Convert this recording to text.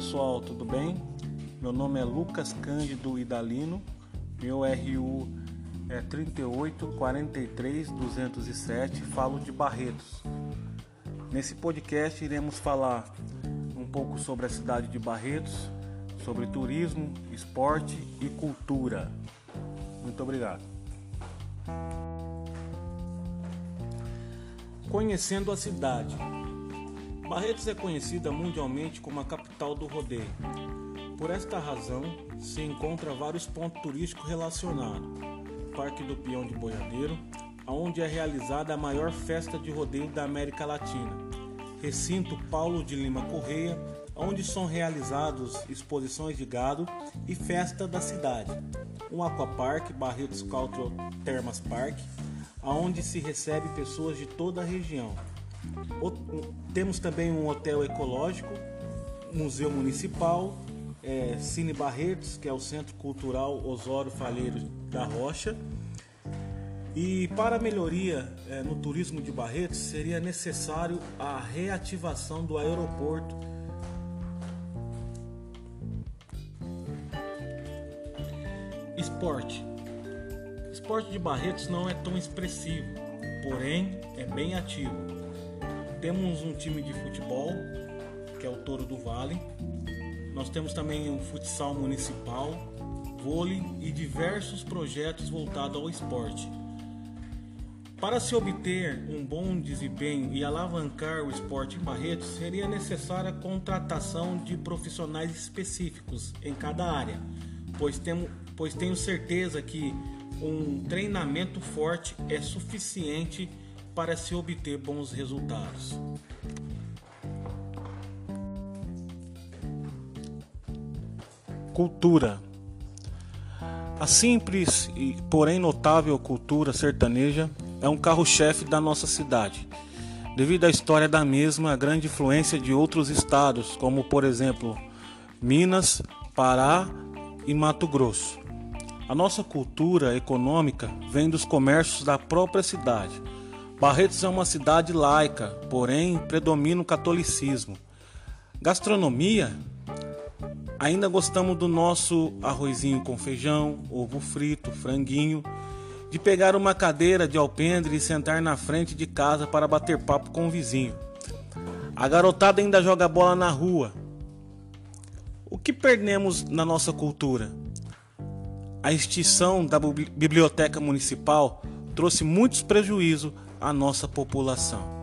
pessoal, tudo bem? Meu nome é Lucas Cândido Idalino, meu RU é 3843207, falo de Barretos. Nesse podcast iremos falar um pouco sobre a cidade de Barretos, sobre turismo, esporte e cultura. Muito obrigado. Conhecendo a cidade. Barretos é conhecida mundialmente como a capital do rodeio. Por esta razão, se encontra vários pontos turísticos relacionados. Parque do Peão de Boiadeiro, onde é realizada a maior festa de rodeio da América Latina. Recinto Paulo de Lima Correia, onde são realizados exposições de gado e festa da cidade. Um aquapark, Barretos Cultural Termas Park, onde se recebe pessoas de toda a região. Temos também um hotel ecológico, museu municipal, é, Cine Barretos, que é o Centro Cultural Osório Falheiro da Rocha. E para melhoria é, no turismo de Barretos, seria necessário a reativação do aeroporto. Esporte. Esporte de Barretos não é tão expressivo, porém é bem ativo. Temos um time de futebol, que é o Toro do Vale. Nós temos também um futsal municipal, vôlei e diversos projetos voltados ao esporte. Para se obter um bom desempenho e alavancar o esporte em Barretos, seria necessária a contratação de profissionais específicos em cada área, pois, temo, pois tenho certeza que um treinamento forte é suficiente para se obter bons resultados. Cultura. A simples e porém notável cultura sertaneja é um carro-chefe da nossa cidade. Devido à história da mesma, a grande influência de outros estados, como por exemplo Minas, Pará e Mato Grosso. A nossa cultura econômica vem dos comércios da própria cidade Barretos é uma cidade laica, porém predomina o catolicismo. Gastronomia? Ainda gostamos do nosso arrozinho com feijão, ovo frito, franguinho, de pegar uma cadeira de alpendre e sentar na frente de casa para bater papo com o vizinho. A garotada ainda joga bola na rua. O que perdemos na nossa cultura? A extinção da biblioteca municipal trouxe muitos prejuízos à nossa população.